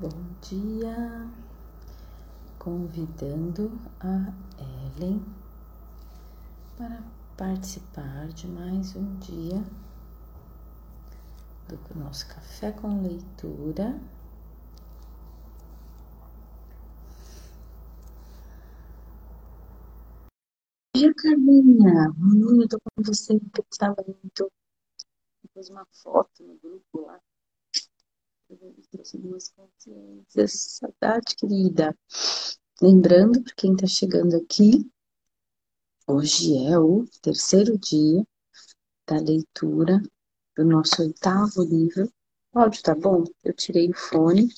Bom dia, convidando a Ellen para participar de mais um dia do nosso café com leitura. Bom dia, Carminha. Menina, eu tô com você porque estava muito. Pus uma foto no grupo lá consciências. Saudade, querida. Lembrando, para quem está chegando aqui, hoje é o terceiro dia da leitura do nosso oitavo livro. Áudio tá bom? Eu tirei o fone.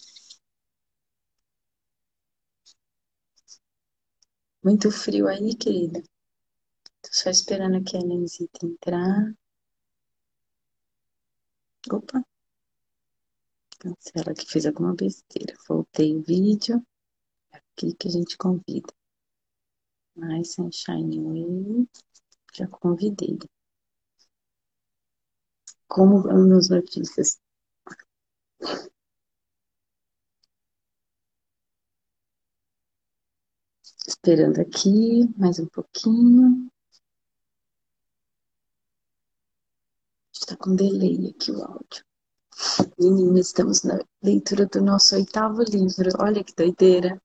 Muito frio aí, querida. Tô só esperando aqui a Lenzita entrar. Opa. Cancela que fez alguma besteira. Voltei o vídeo. É aqui que a gente convida. Mais Sunshine Way. Já convidei. Como vão as notícias? Esperando aqui mais um pouquinho. Está com delay aqui o áudio. Menina, estamos na leitura do nosso oitavo livro. Olha que doideira.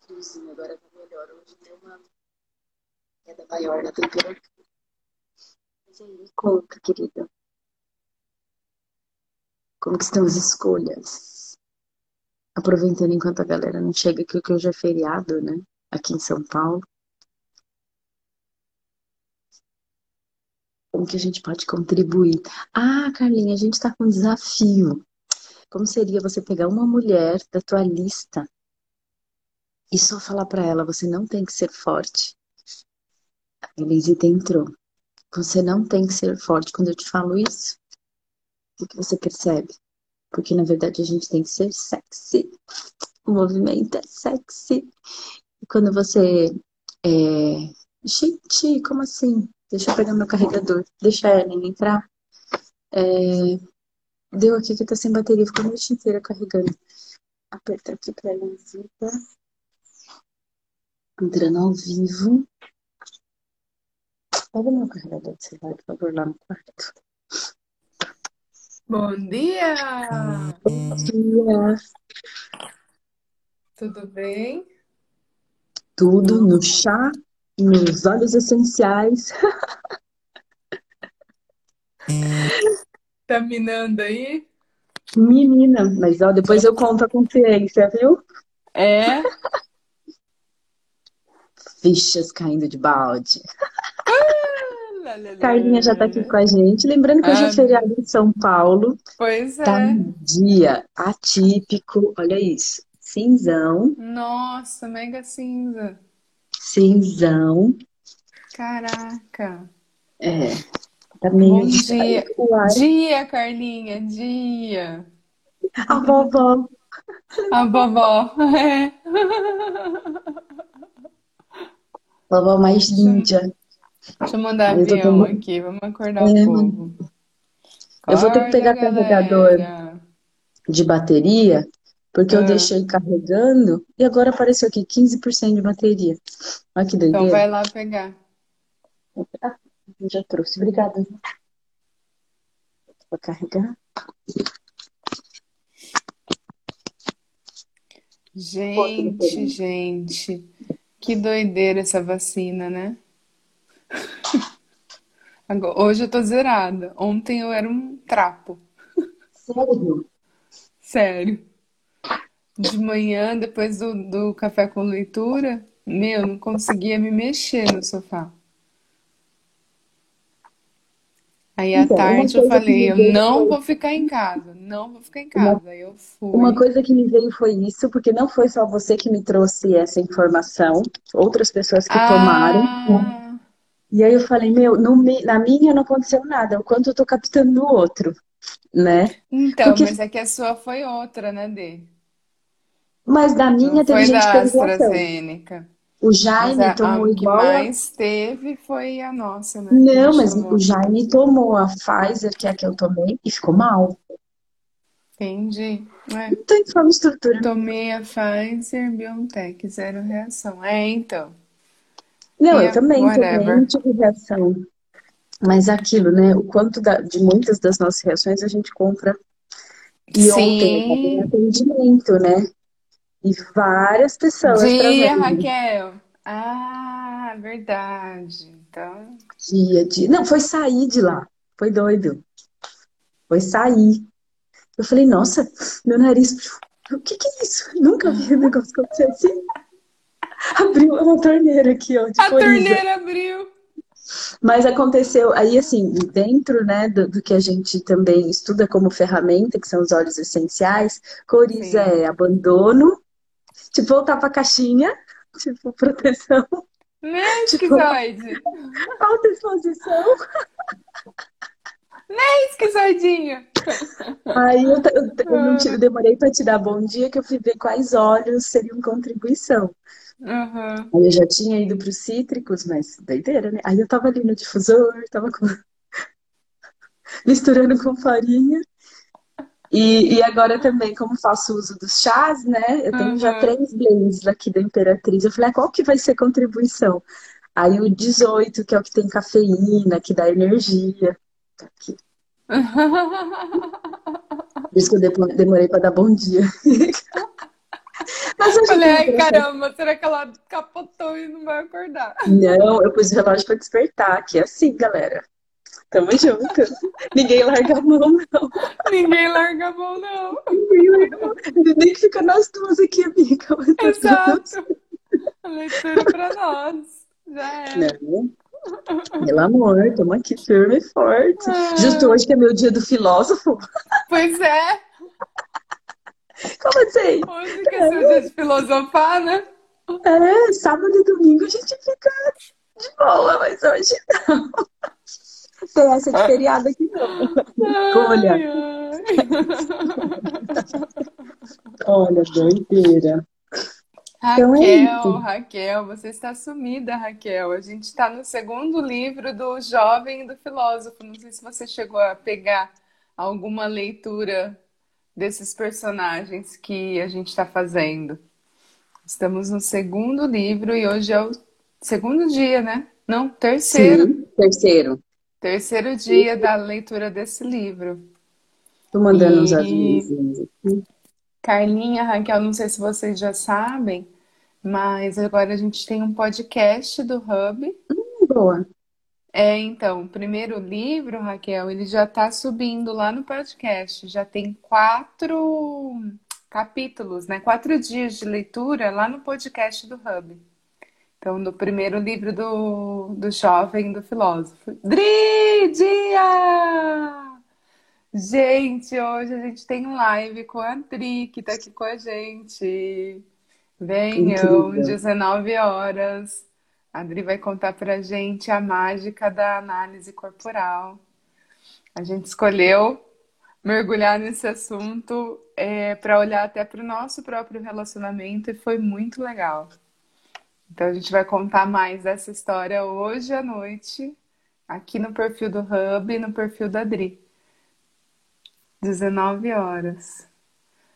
Friozinho, agora tá melhor. Hoje deu uma queda maior na temperatura. Mas aí, conta, querida. Como que estão as escolhas? Aproveitando enquanto a galera não chega, que hoje é feriado, né? Aqui em São Paulo. Como que a gente pode contribuir? Ah, Carlinha, a gente está com um desafio. Como seria você pegar uma mulher da tua lista e só falar para ela, você não tem que ser forte. A Elisita entrou. Você não tem que ser forte. Quando eu te falo isso, o que você percebe? Porque na verdade a gente tem que ser sexy. O movimento é sexy. E quando você é... Gente, como assim? Deixa eu pegar meu carregador. Deixa a Ellen entrar. É... Deu aqui que tá sem bateria, ficou a noite inteira carregando. Aperta aqui pra ela visita. Entrando ao vivo. Pega meu carregador de celular, por favor, lá no quarto. Bom dia! Bom dia! Tudo bem? Tudo no chá, nos óleos essenciais. Tá minando aí? Menina, mas ó, depois eu conto a consciência, viu? É? Fichas caindo de balde. Carlinha já está aqui com a gente. Lembrando que hoje é ah, feriado em São Paulo. Pois tá é. Tá um dia atípico, olha isso. Cinzão. Nossa, mega cinza. Cinzão. Caraca. É. Tá meio Bom dia. Dia, Carlinha, dia. A vovó. A vovó, é. Vovó mais ninja. Deixa eu mandar avião tendo... aqui, vamos acordar é, o povo. eu vou ter que pegar carregador de bateria, porque eu ah. deixei carregando e agora apareceu aqui 15% de bateria. Olha que doideira. Então vai lá pegar. Ah, já trouxe, obrigada. Vou carregar. Gente, gente, que doideira essa vacina, né? Hoje eu tô zerada. Ontem eu era um trapo. Sério? Sério. De manhã, depois do, do café com leitura, meu, não conseguia me mexer no sofá. Aí à então, tarde eu falei, eu não foi... vou ficar em casa, não vou ficar em casa. Uma, eu fui. Uma coisa que me veio foi isso, porque não foi só você que me trouxe essa informação, outras pessoas que ah... tomaram. E aí eu falei, meu, no, na minha não aconteceu nada, o quanto eu tô captando no outro, né? Então, Porque... mas é que a sua foi outra, né, Dê? Mas da minha não teve foi gente da AstraZeneca. O Jaime a, a tomou que igual a. mais teve foi a nossa, né? Que a Não, mas o tomou. Jaime tomou a Pfizer, que é a que eu tomei, e ficou mal. Entendi. É. Não tem forma estrutura. Tomei a Pfizer BioNTech, zero reação. É, então. Não, eu também whatever. tive reação. Mas aquilo, né? O quanto da- de muitas das nossas reações a gente compra. E ontem Sim. atendimento, né? E várias pessoas Dia, Raquel. Ah, verdade. Então, dia, dia. Não, foi sair de lá. Foi doido. Foi sair. Eu falei, nossa, meu nariz. O que que é isso? Nunca vi um negócio acontecer assim. Abriu uma torneira aqui, ó, a coriza. torneira abriu. Mas aconteceu, aí assim, dentro, né, do, do que a gente também estuda como ferramenta, que são os óleos essenciais, coriza Sim. é abandono, tipo, voltar pra caixinha, tipo, proteção, Né, tipo, esquizoide? autoexposição. Esquizoidinha. Aí eu, eu, eu Ah, eu demorei pra te dar bom dia, que eu fui ver quais óleos seriam contribuição. Aham. Aí eu já tinha ido pros cítricos, mas doideira, né? Aí eu tava ali no difusor, tava com- misturando com farinha. E, e agora também, como faço uso dos chás, né? Eu tenho já Aham. três blends aqui da Imperatriz. Eu falei, ah, qual que vai ser a contribuição? Aí o 18, que é o que tem cafeína, que dá energia. Tá aqui. Por isso que eu demorei para dar bom dia. Interessante. caramba, será que ela capotou e não vai acordar? Não, eu pus o relógio para despertar, que é assim, galera. Tamo junto. Ninguém larga a mão, não. Ninguém larga a mão, não. Ninguém larga a mão. Nem que fica nós duas aqui, amiga. Tá Exato. A leitura pra nós. Já era. Não, pelo amor, estamos aqui firme e forte. Justo Ah, hoje que é meu dia do filósofo. pois é, Como assim? hoje que é de filosofar, né? É, sábado e domingo a gente fica de boa, mas hoje não. Tem essa de feriado aqui não. Olha, olha, doideira. Então é Raquel. Raquel, você está sumida, Raquel. A gente está no segundo livro do Jovem e do Filósofo. Não sei se você chegou a pegar alguma leitura desses personagens que a gente está fazendo. Estamos no segundo livro e hoje é o segundo dia, né? Não, terceiro. Sim, terceiro. Terceiro dia da leitura desse livro. Tô mandando E avisos aqui. Carlinha, Raquel, não sei se vocês já sabem, mas agora a gente tem um podcast do Hub. Boa. É, então, o primeiro livro, Raquel, ele já está subindo lá no podcast. Já tem quatro capítulos, né? Quatro dias de leitura lá no podcast do Hub. Então, do primeiro livro do, do jovem, do filósofo. Dri, dia! Gente, hoje a gente tem live com a Dri, que tá aqui com a gente. Venham, Incrível. 19 horas. A Adri vai contar pra gente a mágica da análise corporal. A gente escolheu mergulhar nesse assunto é, para olhar até para o nosso próprio relacionamento e foi muito legal. Então a gente vai contar mais dessa história hoje à noite, aqui no perfil do Hub e no perfil da Adri. 19 horas.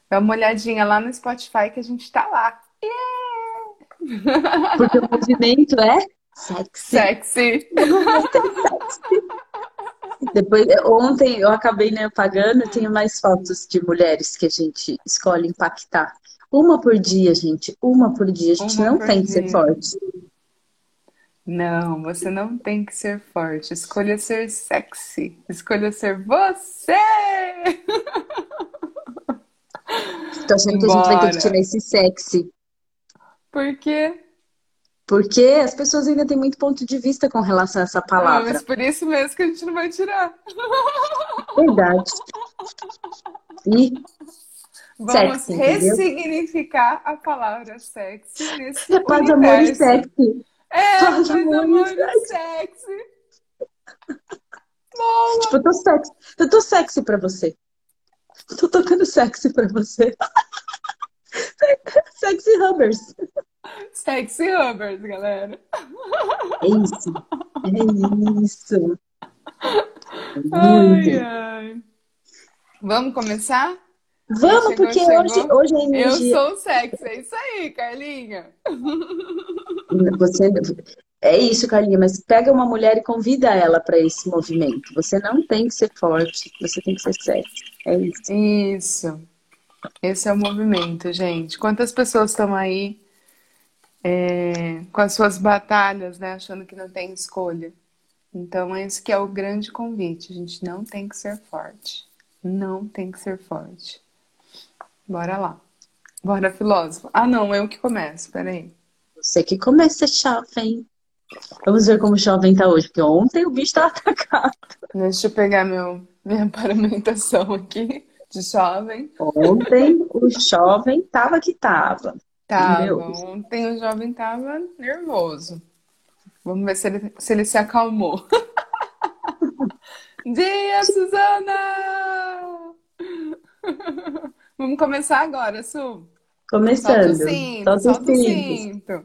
Dá uma olhadinha lá no Spotify que a gente tá lá. Porque o movimento é sexy. Sexy. O movimento é sexy. Depois, ontem eu acabei né, apagando, eu tenho mais fotos de mulheres que a gente escolhe impactar. Uma por dia, gente. Uma por dia. A gente Uma não tem que ser dia. forte. Não, você não tem que ser forte. Escolha ser sexy. Escolha ser você. Tô achando que a gente vai ter que Bora. tirar esse sexy. Por quê? Porque as pessoas ainda têm muito ponto de vista com relação a essa Ah, palavra. mas por isso mesmo que a gente não vai tirar. Verdade. E Vamos sexy, entendeu? ressignificar a palavra sexy nesse É paz, amor e sexy. É, Paz, amor e amor e sexy. sexy. Boa. Tipo, eu tô sexy. Eu tô sexy pra você. Tô tocando sexy pra você. Sexy Hubbers. Sexy Hubbard, galera. É isso. É isso. Ai, ai. Vamos começar? Vamos, Chegou, porque chegou. hoje, hoje Eu energia. sou sexy, é isso aí, Carlinha. Você... É isso, Carlinha, mas pega uma mulher e convida ela para esse movimento. Você não tem que ser forte, você tem que ser sexy. É isso. Isso. Esse é o movimento, gente. Quantas pessoas estão aí é, com as suas batalhas, né, achando que não tem escolha? Então, esse que é o grande convite. A gente não tem que ser forte. Não tem que ser forte. Bora lá. Bora, filósofo. Ah, não, eu que começo. Peraí. Você que começa, jovem. Vamos ver como o jovem tá hoje, porque ontem o bicho estava atacado. Deixa eu pegar meu, minha paramentação aqui de jovem. Ontem o jovem tava que tava. Tava. Meu. Ontem o jovem tava nervoso. Vamos ver se ele se, ele se acalmou. Dia, Suzana! Vamos começar agora, Su. Solta o Começando. cinto, Solta o cinto.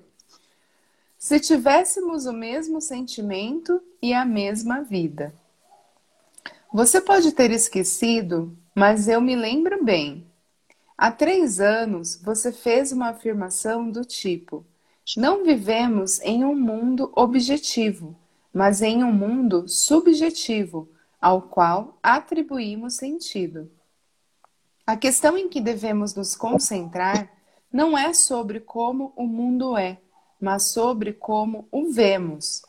Se tivéssemos o mesmo sentimento e a mesma vida. Você pode ter esquecido, mas eu me lembro bem. Há três anos você fez uma afirmação do tipo: Não vivemos em um mundo objetivo, mas em um mundo subjetivo, ao qual atribuímos sentido. A questão em que devemos nos concentrar não é sobre como o mundo é, mas sobre como o vemos.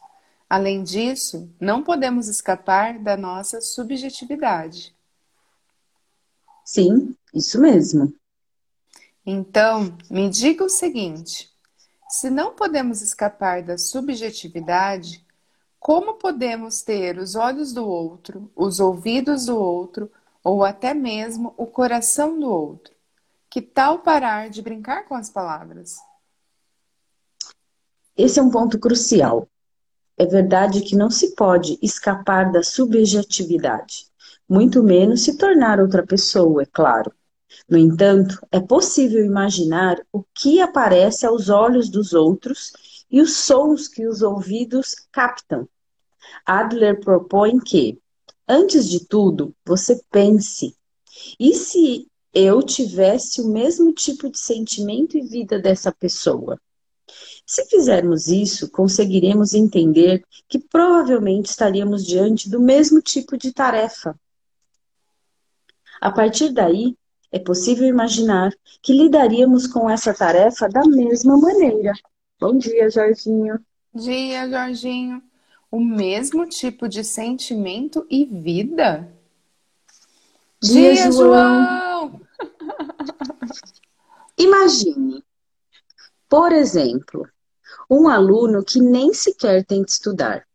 Além disso, não podemos escapar da nossa subjetividade. Sim, isso mesmo. Então, me diga o seguinte: se não podemos escapar da subjetividade, como podemos ter os olhos do outro, os ouvidos do outro ou até mesmo o coração do outro? Que tal parar de brincar com as palavras? Esse é um ponto crucial. É verdade que não se pode escapar da subjetividade, muito menos se tornar outra pessoa, é claro. No entanto, é possível imaginar o que aparece aos olhos dos outros e os sons que os ouvidos captam. Adler propõe que, antes de tudo, você pense: e se eu tivesse o mesmo tipo de sentimento e vida dessa pessoa? Se fizermos isso, conseguiremos entender que provavelmente estaríamos diante do mesmo tipo de tarefa. A partir daí, é possível imaginar que lidaríamos com essa tarefa da mesma maneira. Bom dia, Jorginho. Dia, Jorginho. O mesmo tipo de sentimento e vida? Dia, Dia, João. João! Imagine, por exemplo, um aluno que nem sequer tenta estudar.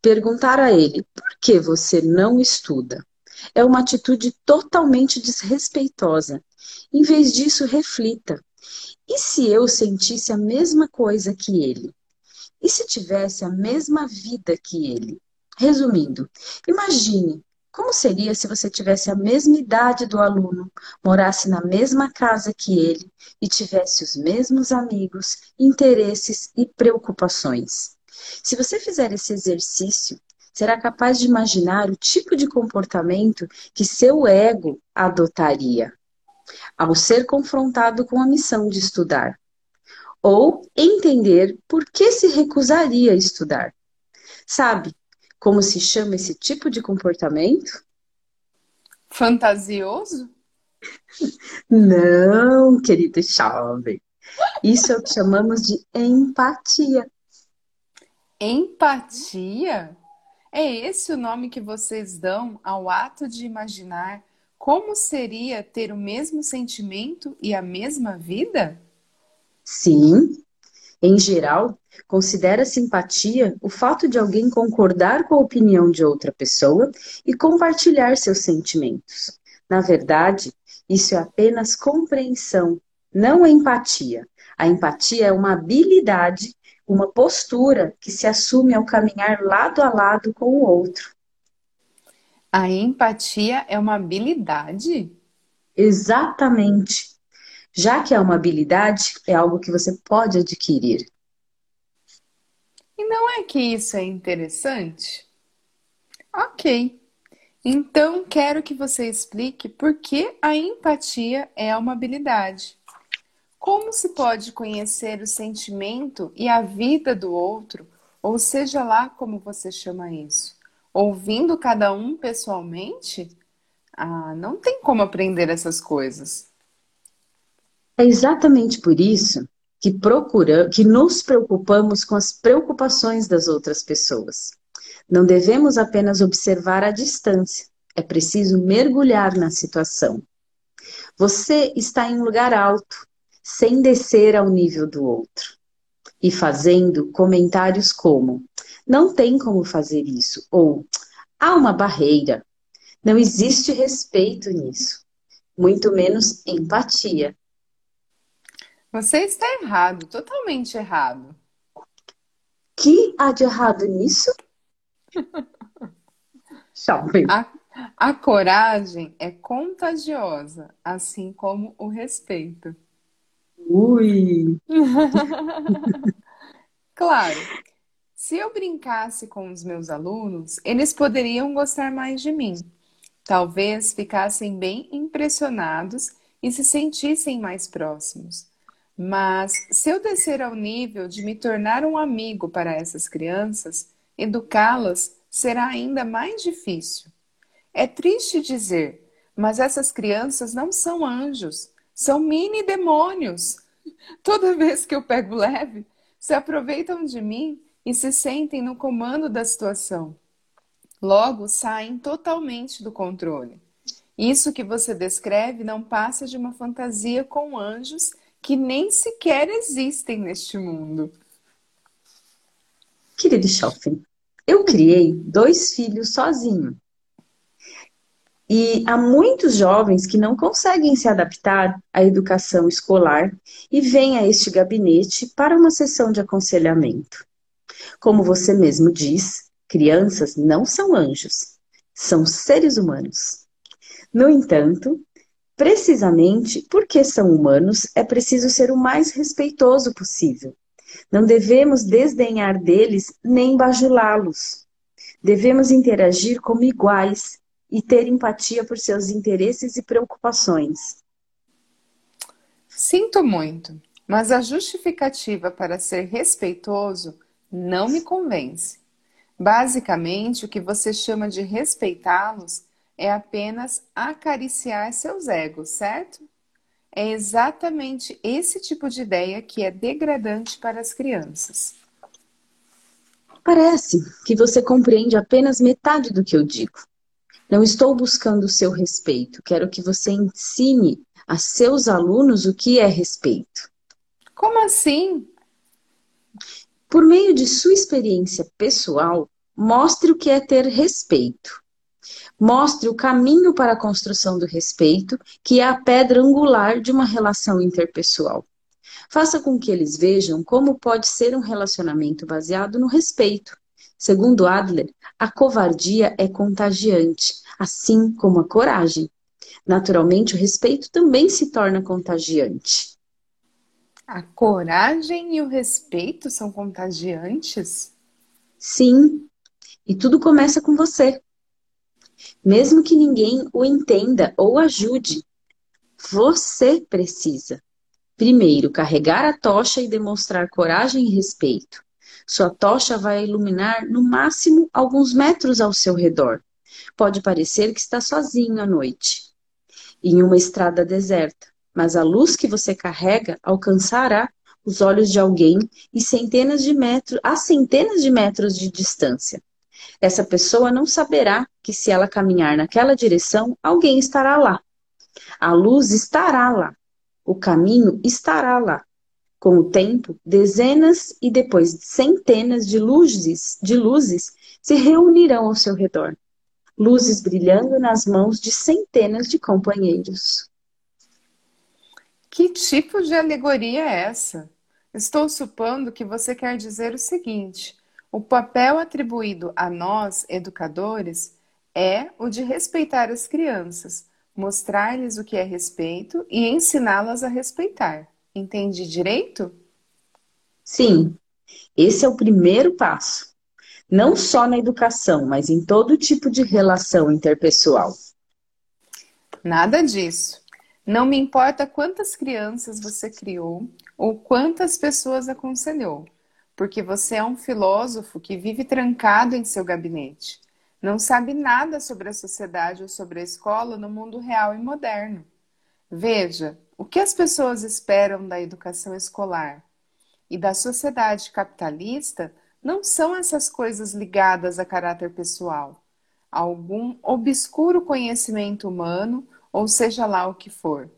Perguntar a ele por que você não estuda é uma atitude totalmente desrespeitosa. Em vez disso, reflita: e se eu sentisse a mesma coisa que ele? E se tivesse a mesma vida que ele? Resumindo, imagine como seria se você tivesse a mesma idade do aluno, morasse na mesma casa que ele e tivesse os mesmos amigos, interesses e preocupações. Se você fizer esse exercício, será capaz de imaginar o tipo de comportamento que seu ego adotaria ao ser confrontado com a missão de estudar, ou entender por que se recusaria a estudar. Sabe como se chama esse tipo de comportamento? Fantasioso? Não, querido jovem. Isso é o que chamamos de empatia. Empatia? É esse o nome que vocês dão ao ato de imaginar como seria ter o mesmo sentimento e a mesma vida? Sim, em geral, considera simpatia o fato de alguém concordar com a opinião de outra pessoa e compartilhar seus sentimentos. Na verdade, isso é apenas compreensão, não empatia. A empatia é uma habilidade, uma postura que se assume ao caminhar lado a lado com o outro. A empatia é uma habilidade? Exatamente. Já que é uma habilidade, é algo que você pode adquirir. E não é que isso é interessante? Ok. Então, quero que você explique por que a empatia é uma habilidade. Como se pode conhecer o sentimento e a vida do outro, ou seja lá como você chama isso? Ouvindo cada um pessoalmente? Ah, não tem como aprender essas coisas. É exatamente por isso que procura, que nos preocupamos com as preocupações das outras pessoas. Não devemos apenas observar a distância, é preciso mergulhar na situação. Você está em um lugar alto, sem descer ao nível do outro. E fazendo comentários como: não tem como fazer isso, ou há uma barreira, não existe respeito nisso, muito menos empatia. Você está errado, totalmente errado. Que há de errado nisso? A, a coragem é contagiosa, assim como o respeito. Ui! claro, se eu brincasse com os meus alunos, eles poderiam gostar mais de mim. Talvez ficassem bem impressionados e se sentissem mais próximos. Mas se eu descer ao nível de me tornar um amigo para essas crianças, educá-las será ainda mais difícil. É triste dizer, mas essas crianças não são anjos, são mini demônios. Toda vez que eu pego leve, se aproveitam de mim e se sentem no comando da situação. Logo, saem totalmente do controle. Isso que você descreve não passa de uma fantasia com anjos que nem sequer existem neste mundo. Querido Schoffen, eu criei dois filhos sozinho. E há muitos jovens que não conseguem se adaptar à educação escolar e vêm a este gabinete para uma sessão de aconselhamento. Como você mesmo diz, crianças não são anjos, são seres humanos. No entanto, Precisamente porque são humanos, é preciso ser o mais respeitoso possível. Não devemos desdenhar deles nem bajulá-los. Devemos interagir como iguais e ter empatia por seus interesses e preocupações. Sinto muito, mas a justificativa para ser respeitoso não me convence. Basicamente, o que você chama de respeitá-los é apenas acariciar seus egos, certo? É exatamente esse tipo de ideia que é degradante para as crianças. Parece que você compreende apenas metade do que eu digo. Não estou buscando o seu respeito, quero que você ensine a seus alunos o que é respeito. Como assim? Por meio de sua experiência pessoal, mostre o que é ter respeito. Mostre o caminho para a construção do respeito, que é a pedra angular de uma relação interpessoal. Faça com que eles vejam como pode ser um relacionamento baseado no respeito. Segundo Adler, a covardia é contagiante, assim como a coragem. Naturalmente, o respeito também se torna contagiante. A coragem e o respeito são contagiantes? Sim, e tudo começa com você mesmo que ninguém o entenda ou ajude. Você precisa, primeiro, carregar a tocha e demonstrar coragem e respeito. Sua tocha vai iluminar no máximo alguns metros ao seu redor. Pode parecer que está sozinho à noite, em uma estrada deserta, mas a luz que você carrega alcançará os olhos de alguém e centenas de metros, a centenas de metros de distância. Essa pessoa não saberá que se ela caminhar naquela direção, alguém estará lá. A luz estará lá. O caminho estará lá. Com o tempo, dezenas e depois centenas de luzes, de luzes se reunirão ao seu redor. Luzes brilhando nas mãos de centenas de companheiros. Que tipo de alegoria é essa? Estou supondo que você quer dizer o seguinte: o papel atribuído a nós, educadores, é o de respeitar as crianças, mostrar-lhes o que é respeito e ensiná-las a respeitar. Entende direito? Sim, esse é o primeiro passo. Não só na educação, mas em todo tipo de relação interpessoal. Nada disso. Não me importa quantas crianças você criou ou quantas pessoas aconselhou, porque você é um filósofo que vive trancado em seu gabinete. Não sabe nada sobre a sociedade ou sobre a escola no mundo real e moderno. Veja, o que as pessoas esperam da educação escolar e da sociedade capitalista não são essas coisas ligadas a caráter pessoal, algum obscuro conhecimento humano, ou seja lá o que for.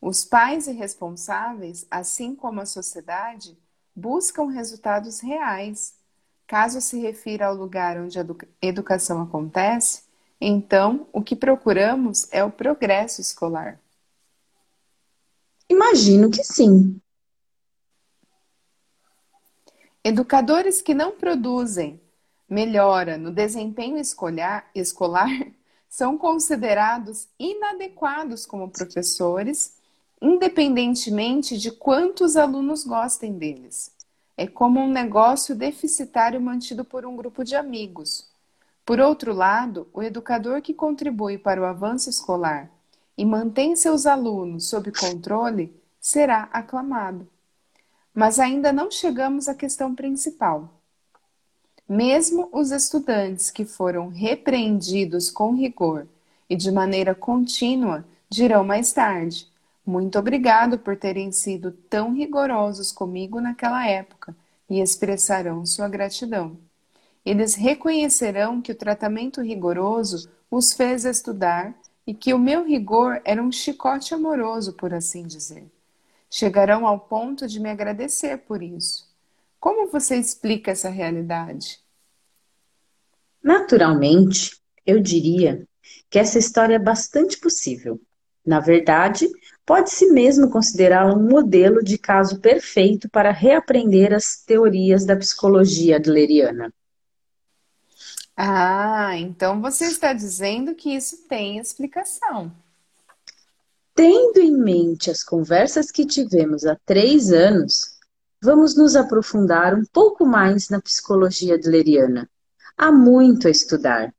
Os pais irresponsáveis, assim como a sociedade, buscam resultados reais. Caso se refira ao lugar onde a educação acontece, então o que procuramos é o progresso escolar. Imagino que sim. Educadores que não produzem melhora no desempenho escolar, escolar são considerados inadequados como professores, independentemente de quantos alunos gostem deles. É como um negócio deficitário mantido por um grupo de amigos. Por outro lado, o educador que contribui para o avanço escolar e mantém seus alunos sob controle será aclamado. Mas ainda não chegamos à questão principal. Mesmo os estudantes que foram repreendidos com rigor e de maneira contínua dirão mais tarde: Muito obrigado por terem sido tão rigorosos comigo naquela época, e expressarão sua gratidão. Eles reconhecerão que o tratamento rigoroso os fez estudar e que o meu rigor era um chicote amoroso, por assim dizer chegarão ao ponto de me agradecer por isso. Como você explica essa realidade? Naturalmente, eu diria que essa história é bastante possível. Na verdade, pode-se mesmo considerá-la um modelo de caso perfeito para reaprender as teorias da psicologia adleriana. Ah, então você está dizendo que isso tem explicação. Tendo em mente as conversas que tivemos há três anos, vamos nos aprofundar um pouco mais na psicologia adleriana. Há muito a estudar.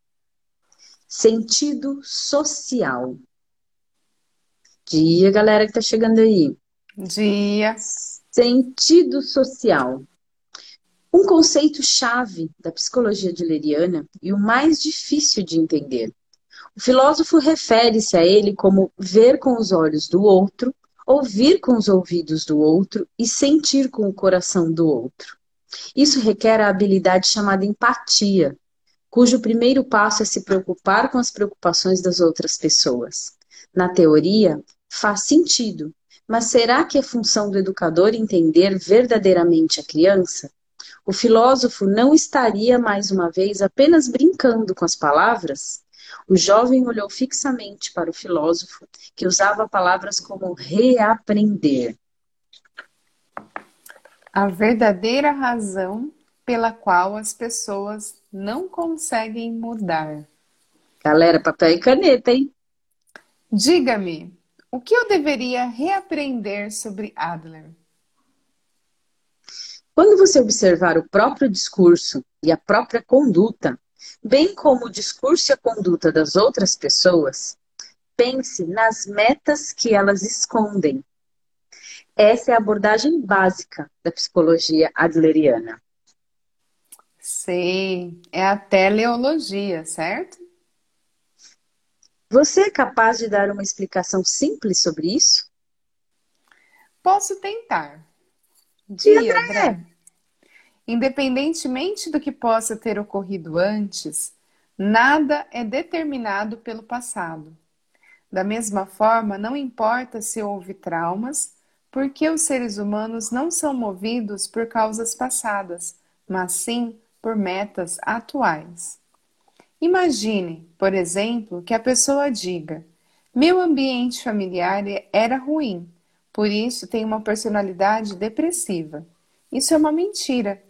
Sentido social. Dia, galera que tá chegando aí. Dia. Sentido social. Um conceito chave da psicologia adleriana e o mais difícil de entender. O filósofo refere-se a ele como ver com os olhos do outro, ouvir com os ouvidos do outro e sentir com o coração do outro. Isso requer a habilidade chamada empatia, cujo primeiro passo é se preocupar com as preocupações das outras pessoas. Na teoria, faz sentido, mas será que é função do educador entender verdadeiramente a criança? O filósofo não estaria, mais uma vez, apenas brincando com as palavras? O jovem olhou fixamente para o filósofo, que usava palavras como reaprender. A verdadeira razão pela qual as pessoas não conseguem mudar. Galera, papel e caneta, hein? Diga-me, o que eu deveria reaprender sobre Adler? Quando você observar o próprio discurso e a própria conduta, bem como o discurso e a conduta das outras pessoas, pense nas metas que elas escondem. Essa é a abordagem básica da psicologia adleriana. Sei, é a teleologia, certo? Você é capaz de dar uma explicação simples sobre isso? Posso tentar. Dia, André. Independentemente do que possa ter ocorrido antes, nada é determinado pelo passado. Da mesma forma, não importa se houve traumas, porque os seres humanos não são movidos por causas passadas, mas sim por metas atuais. Imagine, por exemplo, que a pessoa diga: Meu ambiente familiar era ruim, por isso tenho uma personalidade depressiva. Isso é uma mentira.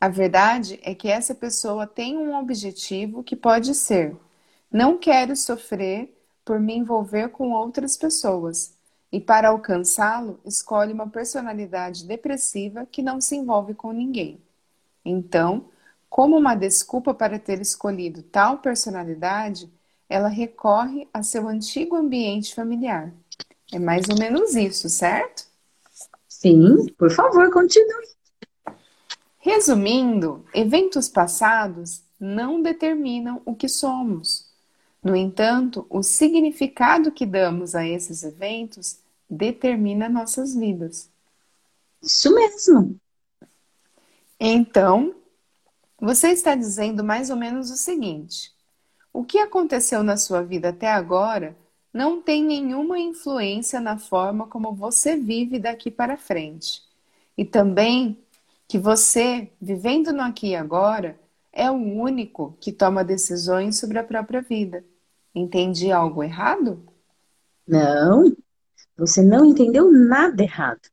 A verdade é que essa pessoa tem um objetivo que pode ser: não quero sofrer por me envolver com outras pessoas e, para alcançá-lo, escolhe uma personalidade depressiva que não se envolve com ninguém. Então, como uma desculpa para ter escolhido tal personalidade, ela recorre a seu antigo ambiente familiar. É mais ou menos isso, certo? Sim, por favor, continue. Resumindo, eventos passados não determinam o que somos. No entanto, o significado que damos a esses eventos determina nossas vidas. Isso mesmo. Então, você está dizendo mais ou menos o seguinte: o que aconteceu na sua vida até agora não tem nenhuma influência na forma como você vive daqui para frente. E também que você, vivendo no aqui e agora, é o único que toma decisões sobre a própria vida. Entendi algo errado? Não, você não entendeu nada errado.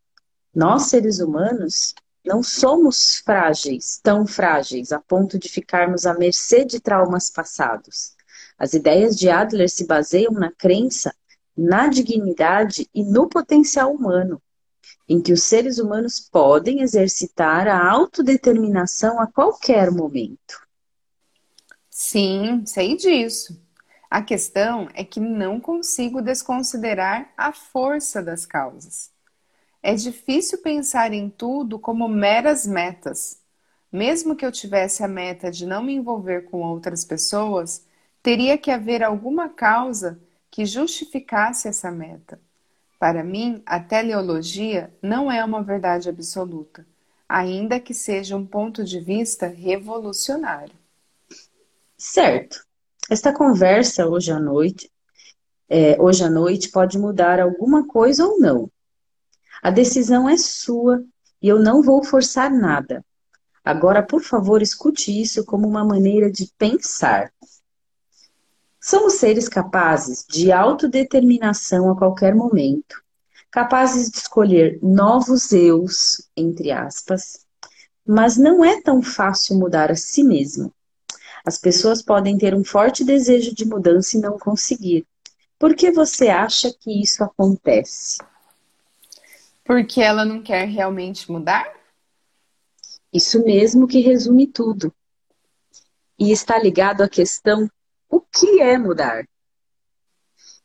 Nós, seres humanos, não somos frágeis, tão frágeis, a ponto de ficarmos à mercê de traumas passados. As ideias de Adler se baseiam na crença, na dignidade e no potencial humano, em que os seres humanos podem exercitar a autodeterminação a qualquer momento. Sim, sei disso. A questão é que não consigo desconsiderar a força das causas. É difícil pensar em tudo como meras metas. Mesmo que eu tivesse a meta de não me envolver com outras pessoas, teria que haver alguma causa que justificasse essa meta. Para mim, a teleologia não é uma verdade absoluta, ainda que seja um ponto de vista revolucionário. Certo. Esta conversa hoje à noite, é, hoje à noite pode mudar alguma coisa ou não. A decisão é sua e eu não vou forçar nada. Agora, por favor, escute isso como uma maneira de pensar. Somos seres capazes de autodeterminação a qualquer momento, capazes de escolher novos eus, entre aspas, mas não é tão fácil mudar a si mesmo. As pessoas podem ter um forte desejo de mudança e não conseguir. Por que você acha que isso acontece? Porque ela não quer realmente mudar? Isso mesmo que resume tudo. E está ligado à questão o que é mudar?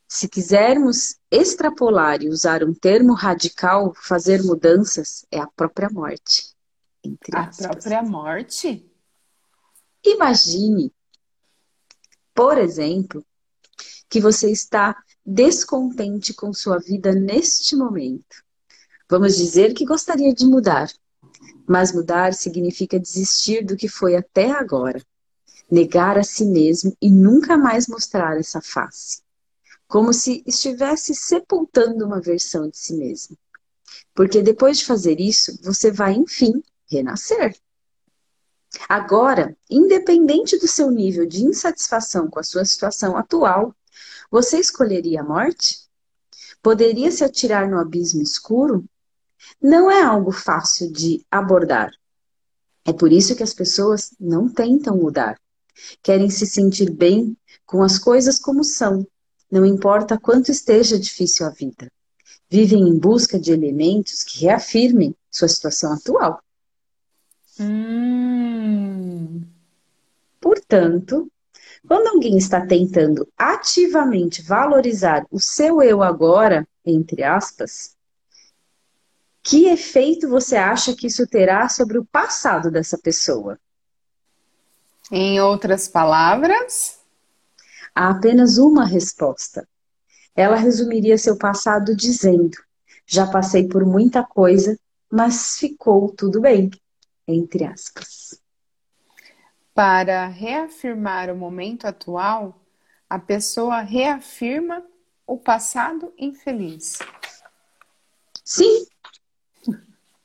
Se quisermos extrapolar e usar um termo radical, fazer mudanças é a própria morte. a própria morte? Imagine, por exemplo, que você está descontente com sua vida neste momento. Vamos dizer que gostaria de mudar, mas mudar significa desistir do que foi até agora negar a si mesmo e nunca mais mostrar essa face. Como se estivesse sepultando uma versão de si mesmo. Porque depois de fazer isso, você vai, enfim, renascer. Agora, independente do seu nível de insatisfação com a sua situação atual, você escolheria a morte? Poderia se atirar no abismo escuro? Não é algo fácil de abordar. É por isso que as pessoas não tentam mudar. Querem se sentir bem com as coisas como são, não importa quanto esteja difícil a vida. Vivem em busca de elementos que reafirmem sua situação atual. Hum. Portanto, quando alguém está tentando ativamente valorizar o seu eu agora, entre aspas, que efeito você acha que isso terá sobre o passado dessa pessoa? Em outras palavras? Há apenas uma resposta. Ela resumiria seu passado dizendo: Já passei por muita coisa, mas ficou tudo bem. Entre aspas. Para reafirmar o momento atual, a pessoa reafirma o passado infeliz. Sim.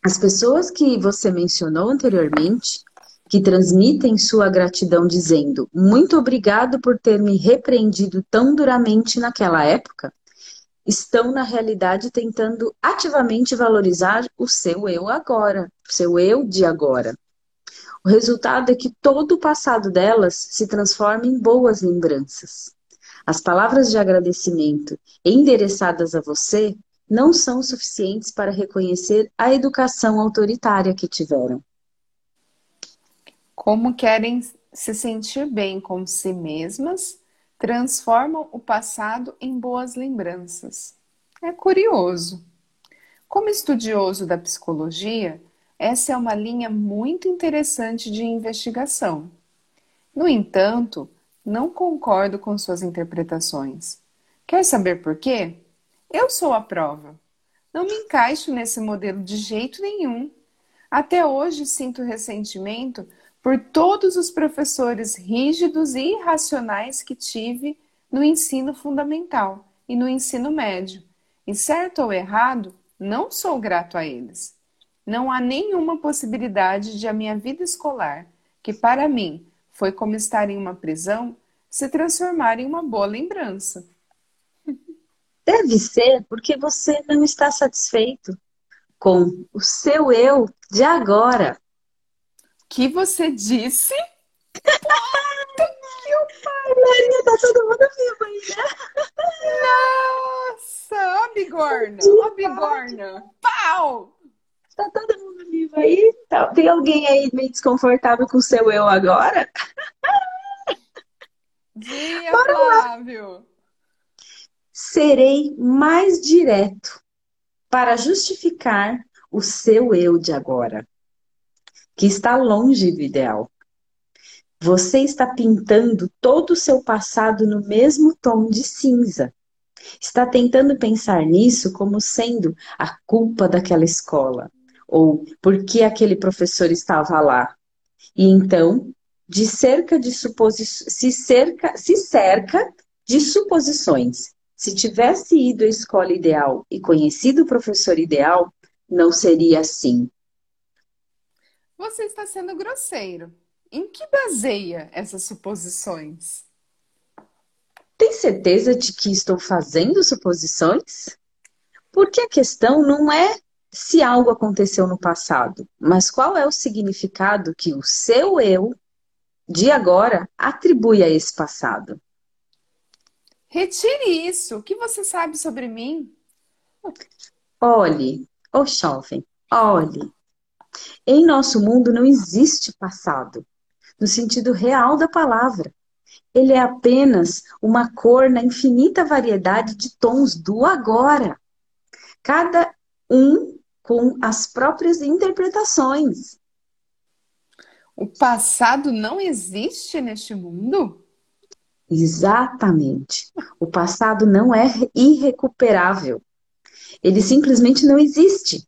As pessoas que você mencionou anteriormente que transmitem sua gratidão dizendo: Muito obrigado por ter me repreendido tão duramente naquela época, estão na realidade tentando ativamente valorizar o seu eu agora, o seu eu de agora. O resultado é que todo o passado delas se transforma em boas lembranças. As palavras de agradecimento endereçadas a você não são suficientes para reconhecer a educação autoritária que tiveram. Como querem se sentir bem com si mesmas, transformam o passado em boas lembranças. É curioso. Como estudioso da psicologia, essa é uma linha muito interessante de investigação. No entanto, não concordo com suas interpretações. Quer saber por quê? Eu sou a prova. Não me encaixo nesse modelo de jeito nenhum. Até hoje sinto ressentimento por todos os professores rígidos e irracionais que tive no ensino fundamental e no ensino médio. E certo ou errado, não sou grato a eles. Não há nenhuma possibilidade de a minha vida escolar, que para mim foi como estar em uma prisão, se transformar em uma boa lembrança. Deve ser porque você não está satisfeito com o seu eu de agora. Que você disse? Puta que Maria, tá todo mundo vivo aí, né? Nossa, ó bigorna, ó bigorna. Pau! Tá todo mundo vivo aí? Tá, tem alguém aí meio desconfortável com o seu eu agora? Dia, Bora Flávio! Lá serei mais direto para justificar o seu eu de agora, que está longe do ideal. Você está pintando todo o seu passado no mesmo tom de cinza. Está tentando pensar nisso como sendo a culpa daquela escola, ou porque aquele professor estava lá. E então, de cerca de suposições, se cerca, se cerca de suposições se tivesse ido à escola ideal e conhecido o professor ideal, não seria assim. Você está sendo grosseiro. Em que baseia essas suposições? Tem certeza de que estou fazendo suposições? Porque a questão não é se algo aconteceu no passado, mas qual é o significado que o seu eu de agora atribui a esse passado. Retire isso. O que você sabe sobre mim? Olhe, ô oh jovem, olhe. Em nosso mundo não existe passado, no sentido real da palavra. Ele é apenas uma cor na infinita variedade de tons do agora. Cada um com as próprias interpretações. O passado não existe neste mundo? Exatamente. O passado não é irrecuperável. Ele simplesmente não existe.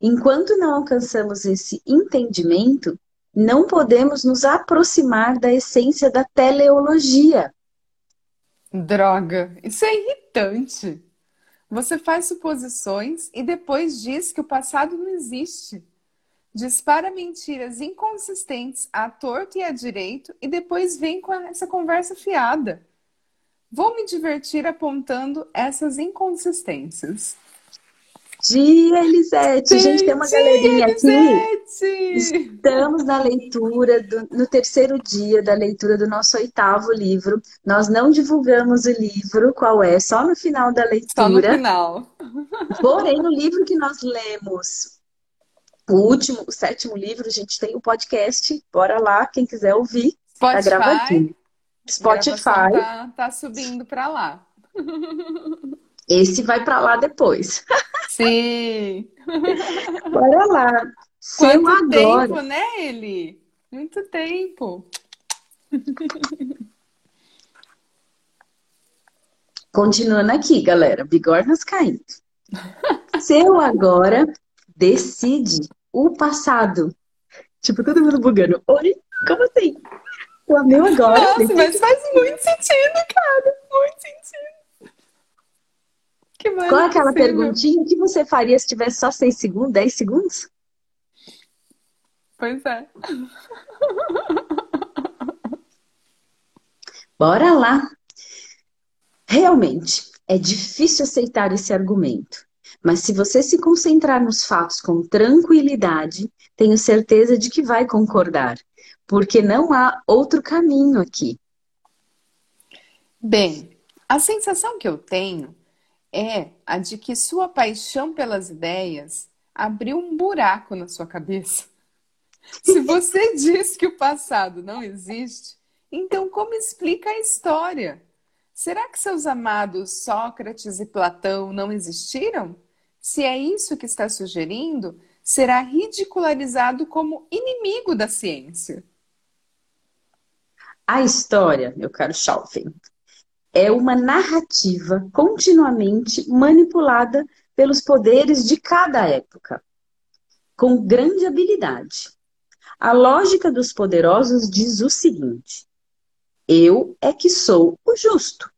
Enquanto não alcançamos esse entendimento, não podemos nos aproximar da essência da teleologia. Droga, isso é irritante. Você faz suposições e depois diz que o passado não existe dispara mentiras inconsistentes à torto e à direito e depois vem com essa conversa fiada. Vou me divertir apontando essas inconsistências. Dia, Elisete! a gente tem uma galerinha Elisete. aqui. Estamos na leitura, do, no terceiro dia da leitura do nosso oitavo livro. Nós não divulgamos o livro, qual é, só no final da leitura. Só no final. Porém, no livro que nós lemos o último, o sétimo livro, a gente tem o podcast. Bora lá, quem quiser ouvir. Tá Spotify. Tá gravadinho. Spotify. Tá, tá subindo para lá. Esse vai para lá depois. Sim. Bora lá. Quanto agora... tempo, né, Eli? Muito tempo. Continuando aqui, galera. Bigornas caindo. Seu agora decide o passado. Tipo, todo mundo bugando. Oi? Como assim? O meu agora. Nossa, mas faz muito sentido, cara. Muito sentido. Que Qual é aquela perguntinha? O que você faria se tivesse só 6 segundos, 10 segundos? Pois é. Bora lá. Realmente, é difícil aceitar esse argumento. Mas se você se concentrar nos fatos com tranquilidade, tenho certeza de que vai concordar, porque não há outro caminho aqui. Bem, A sensação que eu tenho é a de que sua paixão pelas ideias abriu um buraco na sua cabeça. Se você diz que o passado não existe, então como explica a história? Será que seus amados Sócrates e Platão não existiram? Se é isso que está sugerindo, será ridicularizado como inimigo da ciência. A história, meu caro Schalfen, é uma narrativa continuamente manipulada pelos poderes de cada época, com grande habilidade. A lógica dos poderosos diz o seguinte: eu é que sou o justo.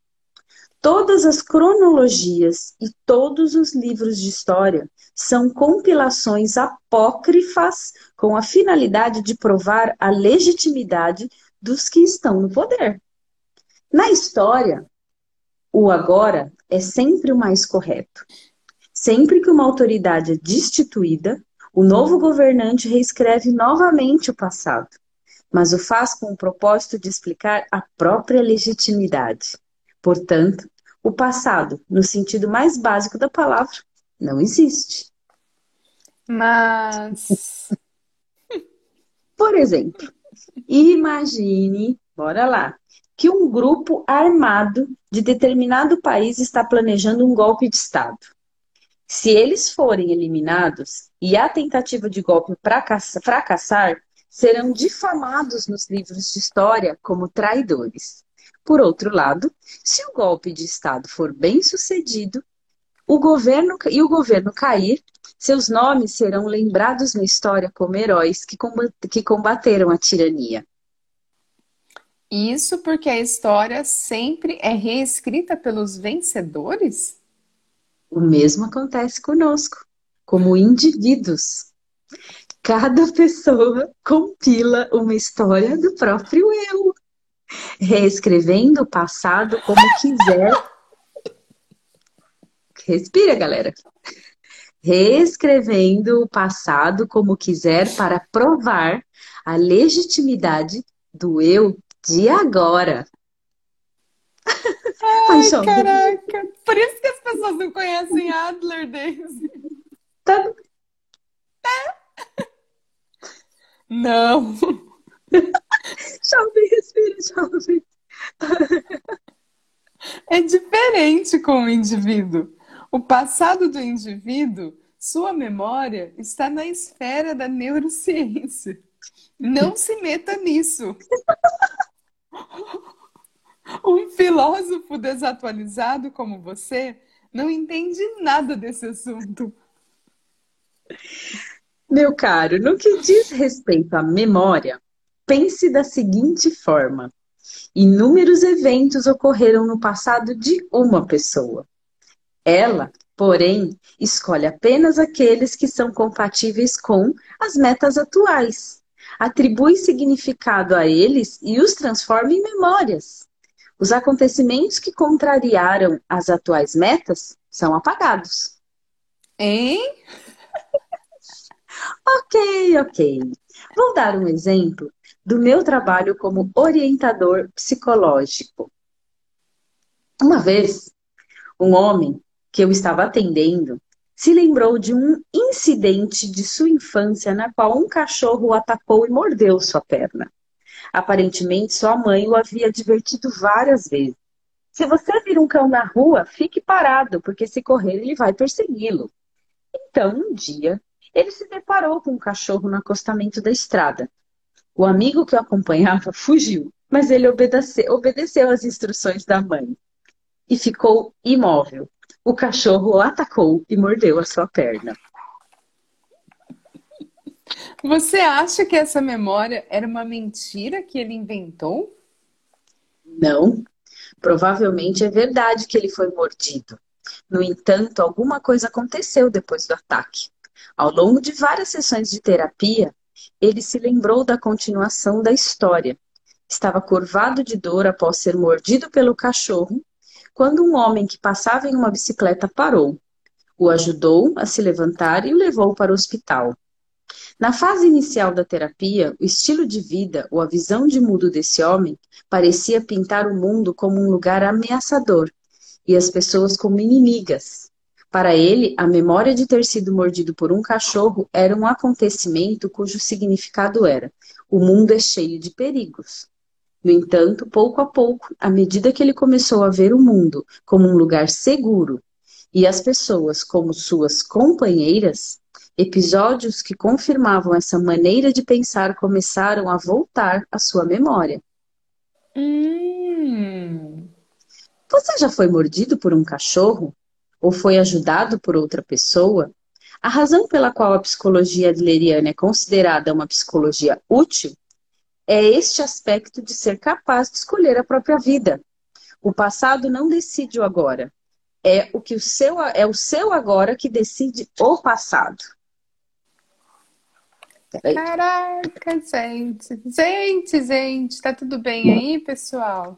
Todas as cronologias e todos os livros de história são compilações apócrifas com a finalidade de provar a legitimidade dos que estão no poder. Na história, o agora é sempre o mais correto. Sempre que uma autoridade é destituída, o novo governante reescreve novamente o passado mas o faz com o propósito de explicar a própria legitimidade. Portanto, o passado, no sentido mais básico da palavra, não existe. Mas. Por exemplo, imagine, bora lá, que um grupo armado de determinado país está planejando um golpe de Estado. Se eles forem eliminados e a tentativa de golpe fracassar, serão difamados nos livros de história como traidores. Por outro lado, se o golpe de Estado for bem sucedido, o governo e o governo cair, seus nomes serão lembrados na história como heróis que combateram a tirania. Isso porque a história sempre é reescrita pelos vencedores? O mesmo acontece conosco, como indivíduos. Cada pessoa compila uma história do próprio eu, reescrevendo o passado como quiser. Respira, galera. Reescrevendo o passado como quiser para provar a legitimidade do eu de agora. Ai, caraca! Por isso que as pessoas não conhecem Adler, Daisy. Tá... É. Não. Jovem, respira, jovem. É diferente com o indivíduo. O passado do indivíduo, sua memória, está na esfera da neurociência. Não se meta nisso. Um filósofo desatualizado como você não entende nada desse assunto. Meu caro, no que diz respeito à memória, pense da seguinte forma: inúmeros eventos ocorreram no passado de uma pessoa. Ela, porém, escolhe apenas aqueles que são compatíveis com as metas atuais, atribui significado a eles e os transforma em memórias. Os acontecimentos que contrariaram as atuais metas são apagados. Hein? Ok, ok. Vou dar um exemplo do meu trabalho como orientador psicológico. Uma vez, um homem que eu estava atendendo se lembrou de um incidente de sua infância na qual um cachorro o atacou e mordeu sua perna. Aparentemente, sua mãe o havia advertido várias vezes. Se você vir um cão na rua, fique parado, porque se correr, ele vai persegui-lo. Então, um dia, ele se deparou com um cachorro no acostamento da estrada. O amigo que o acompanhava fugiu, mas ele obedeceu, obedeceu às instruções da mãe e ficou imóvel. O cachorro o atacou e mordeu a sua perna. Você acha que essa memória era uma mentira que ele inventou? Não. Provavelmente é verdade que ele foi mordido. No entanto, alguma coisa aconteceu depois do ataque. Ao longo de várias sessões de terapia, ele se lembrou da continuação da história. Estava curvado de dor após ser mordido pelo cachorro, quando um homem que passava em uma bicicleta parou, o ajudou a se levantar e o levou para o hospital. Na fase inicial da terapia, o estilo de vida ou a visão de mundo desse homem parecia pintar o mundo como um lugar ameaçador, e as pessoas como inimigas. Para ele, a memória de ter sido mordido por um cachorro era um acontecimento cujo significado era: o mundo é cheio de perigos. No entanto, pouco a pouco, à medida que ele começou a ver o mundo como um lugar seguro e as pessoas como suas companheiras, episódios que confirmavam essa maneira de pensar começaram a voltar à sua memória. Hum. Você já foi mordido por um cachorro? Ou foi ajudado por outra pessoa? A razão pela qual a psicologia adleriana é considerada uma psicologia útil é este aspecto de ser capaz de escolher a própria vida. O passado não decide o agora. É o que o seu é o seu agora que decide o passado. Caraca, gente. Gente, gente, tá tudo bem aí, pessoal?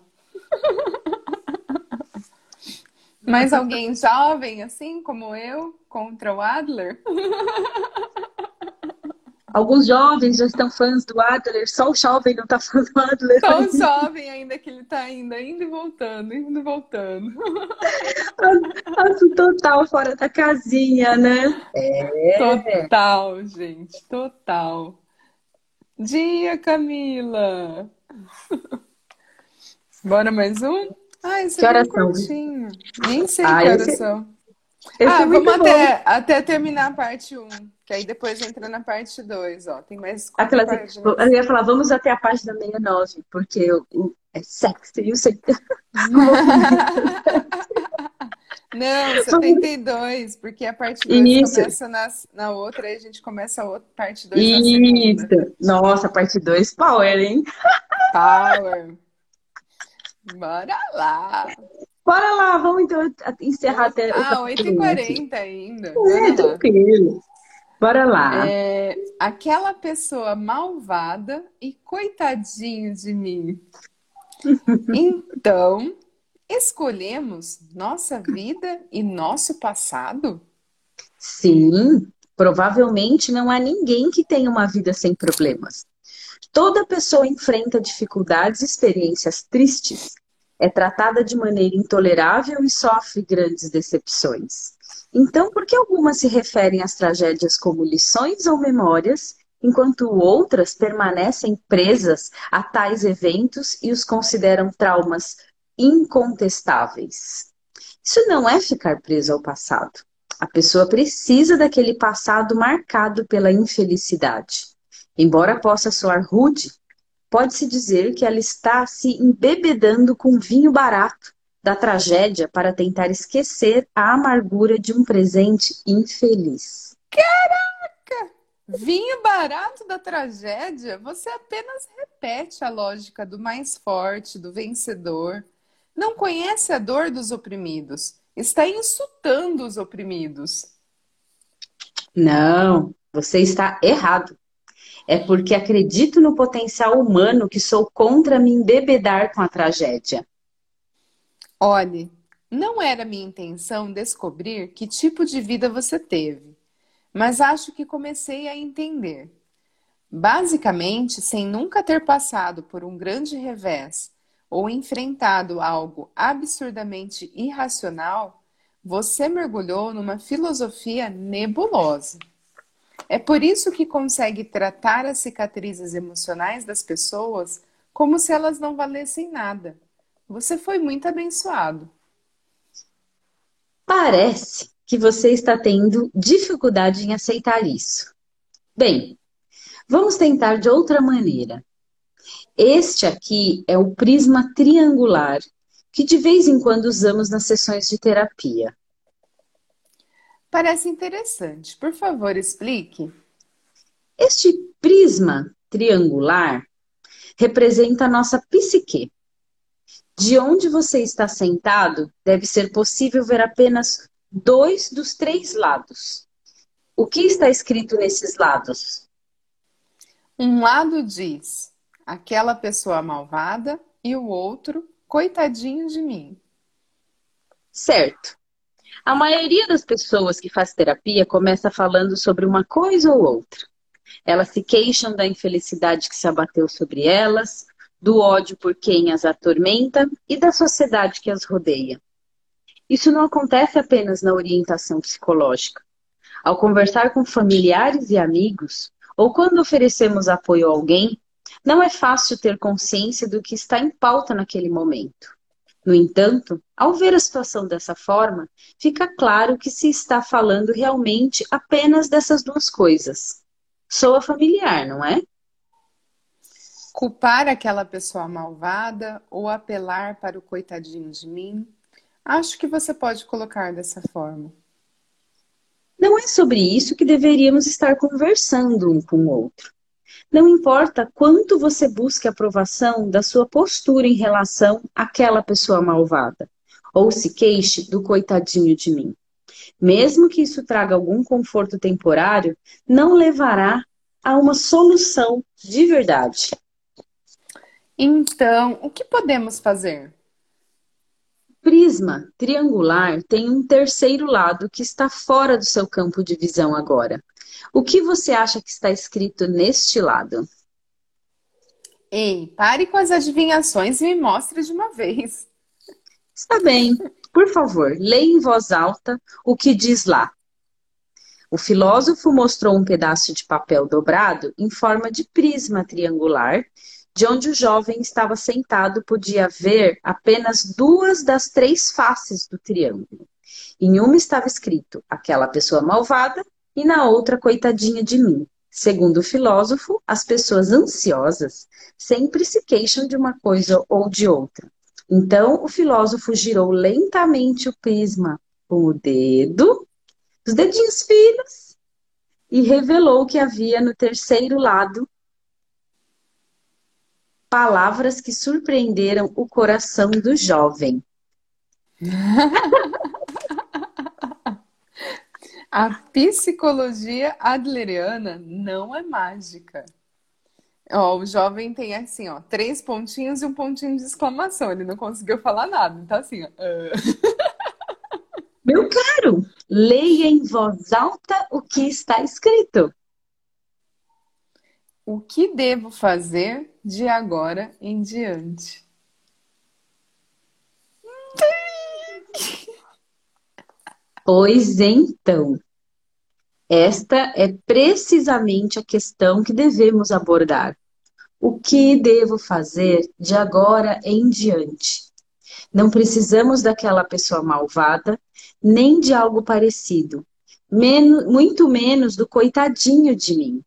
Mais alguém jovem, assim como eu, contra o Adler? Alguns jovens já estão fãs do Adler, só o jovem não está fã do Adler. Só o jovem ainda que ele está indo, indo e voltando, indo e voltando. Acho total fora da casinha, né? É. Total, gente, total. Dia, Camila! Bora mais um? Ah, esse que é horas curtinho. Nem sei ah, que horas esse... são. Esse ah, é vamos até, até terminar a parte 1, que aí depois entra na parte 2, ó. Tem mais Aquela, páginas. Eu ia falar, vamos até a página 69, porque o, é sexy, eu sei. Não, 72, porque a parte 2 começa na, na outra e a gente começa a outra, parte 2 na segunda. Isso! Nossa, parte 2, power, hein? Power! Bora lá! Bora lá, vamos então encerrar até. Ah, 8h40 ainda. É, tranquilo. Bora lá. É, aquela pessoa malvada e coitadinho de mim. então, escolhemos nossa vida e nosso passado? Sim, provavelmente não há ninguém que tenha uma vida sem problemas. Toda pessoa enfrenta dificuldades e experiências tristes, é tratada de maneira intolerável e sofre grandes decepções. Então, por que algumas se referem às tragédias como lições ou memórias, enquanto outras permanecem presas a tais eventos e os consideram traumas incontestáveis? Isso não é ficar preso ao passado. A pessoa precisa daquele passado marcado pela infelicidade. Embora possa soar rude, pode-se dizer que ela está se embebedando com vinho barato da tragédia para tentar esquecer a amargura de um presente infeliz. Caraca! Vinho barato da tragédia? Você apenas repete a lógica do mais forte, do vencedor. Não conhece a dor dos oprimidos. Está insultando os oprimidos. Não, você está errado. É porque acredito no potencial humano que sou contra me embebedar com a tragédia. Olhe, não era minha intenção descobrir que tipo de vida você teve, mas acho que comecei a entender. Basicamente, sem nunca ter passado por um grande revés ou enfrentado algo absurdamente irracional, você mergulhou numa filosofia nebulosa. É por isso que consegue tratar as cicatrizes emocionais das pessoas como se elas não valessem nada. Você foi muito abençoado. Parece que você está tendo dificuldade em aceitar isso. Bem, vamos tentar de outra maneira. Este aqui é o prisma triangular que de vez em quando usamos nas sessões de terapia. Parece interessante. Por favor, explique. Este prisma triangular representa a nossa psique. De onde você está sentado, deve ser possível ver apenas dois dos três lados. O que está escrito nesses lados? Um lado diz aquela pessoa malvada e o outro, coitadinho de mim. Certo. A maioria das pessoas que faz terapia começa falando sobre uma coisa ou outra. Elas se queixam da infelicidade que se abateu sobre elas, do ódio por quem as atormenta e da sociedade que as rodeia. Isso não acontece apenas na orientação psicológica. Ao conversar com familiares e amigos, ou quando oferecemos apoio a alguém, não é fácil ter consciência do que está em pauta naquele momento. No entanto, ao ver a situação dessa forma, fica claro que se está falando realmente apenas dessas duas coisas. Soa familiar, não é? Culpar aquela pessoa malvada ou apelar para o coitadinho de mim? Acho que você pode colocar dessa forma. Não é sobre isso que deveríamos estar conversando um com o outro. Não importa quanto você busque aprovação da sua postura em relação àquela pessoa malvada, ou se queixe do coitadinho de mim. Mesmo que isso traga algum conforto temporário, não levará a uma solução de verdade. Então, o que podemos fazer? prisma triangular tem um terceiro lado que está fora do seu campo de visão agora. O que você acha que está escrito neste lado? Ei, pare com as adivinhações e me mostre de uma vez. Está bem. Por favor, leia em voz alta o que diz lá. O filósofo mostrou um pedaço de papel dobrado em forma de prisma triangular de onde o jovem estava sentado podia ver apenas duas das três faces do triângulo. Em uma estava escrito aquela pessoa malvada e na outra coitadinha de mim. Segundo o filósofo, as pessoas ansiosas sempre se queixam de uma coisa ou de outra. Então, o filósofo girou lentamente o prisma com o dedo, os dedinhos finos, e revelou que havia no terceiro lado palavras que surpreenderam o coração do jovem. A psicologia adleriana não é mágica. Ó, o jovem tem assim, ó, três pontinhos e um pontinho de exclamação. Ele não conseguiu falar nada. Então, assim, ó. Meu caro, leia em voz alta o que está escrito. O que devo fazer de agora em diante? Pois então, esta é precisamente a questão que devemos abordar. O que devo fazer de agora em diante? Não precisamos daquela pessoa malvada, nem de algo parecido, menos, muito menos do coitadinho de mim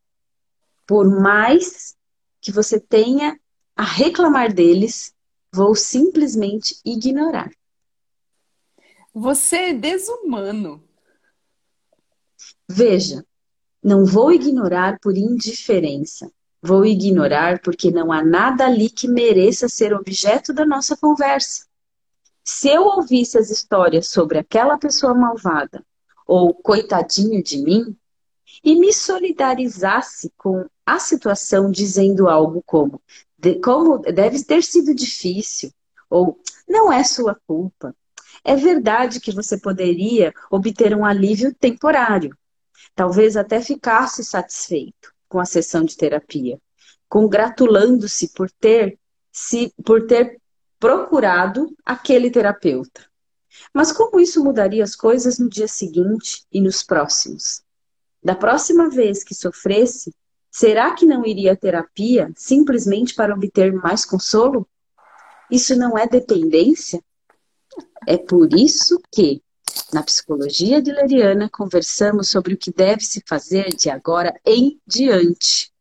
por mais que você tenha a reclamar deles, vou simplesmente ignorar. Você é desumano. Veja, não vou ignorar por indiferença. Vou ignorar porque não há nada ali que mereça ser objeto da nossa conversa. Se eu ouvisse as histórias sobre aquela pessoa malvada ou coitadinho de mim e me solidarizasse com a situação dizendo algo como, de, como deve ter sido difícil, ou não é sua culpa. É verdade que você poderia obter um alívio temporário, talvez até ficasse satisfeito com a sessão de terapia, congratulando-se por ter se por ter procurado aquele terapeuta. Mas como isso mudaria as coisas no dia seguinte e nos próximos? Da próxima vez que sofresse, Será que não iria à terapia simplesmente para obter mais consolo? Isso não é dependência? É por isso que, na psicologia adleriana, conversamos sobre o que deve se fazer de agora em diante.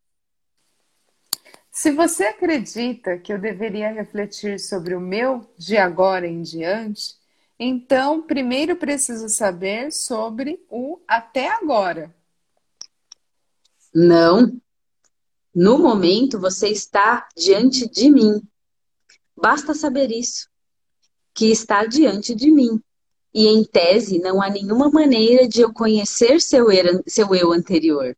Se você acredita que eu deveria refletir sobre o meu de agora em diante, então primeiro preciso saber sobre o até agora. Não. No momento você está diante de mim. Basta saber isso, que está diante de mim. E em tese não há nenhuma maneira de eu conhecer seu, seu eu anterior.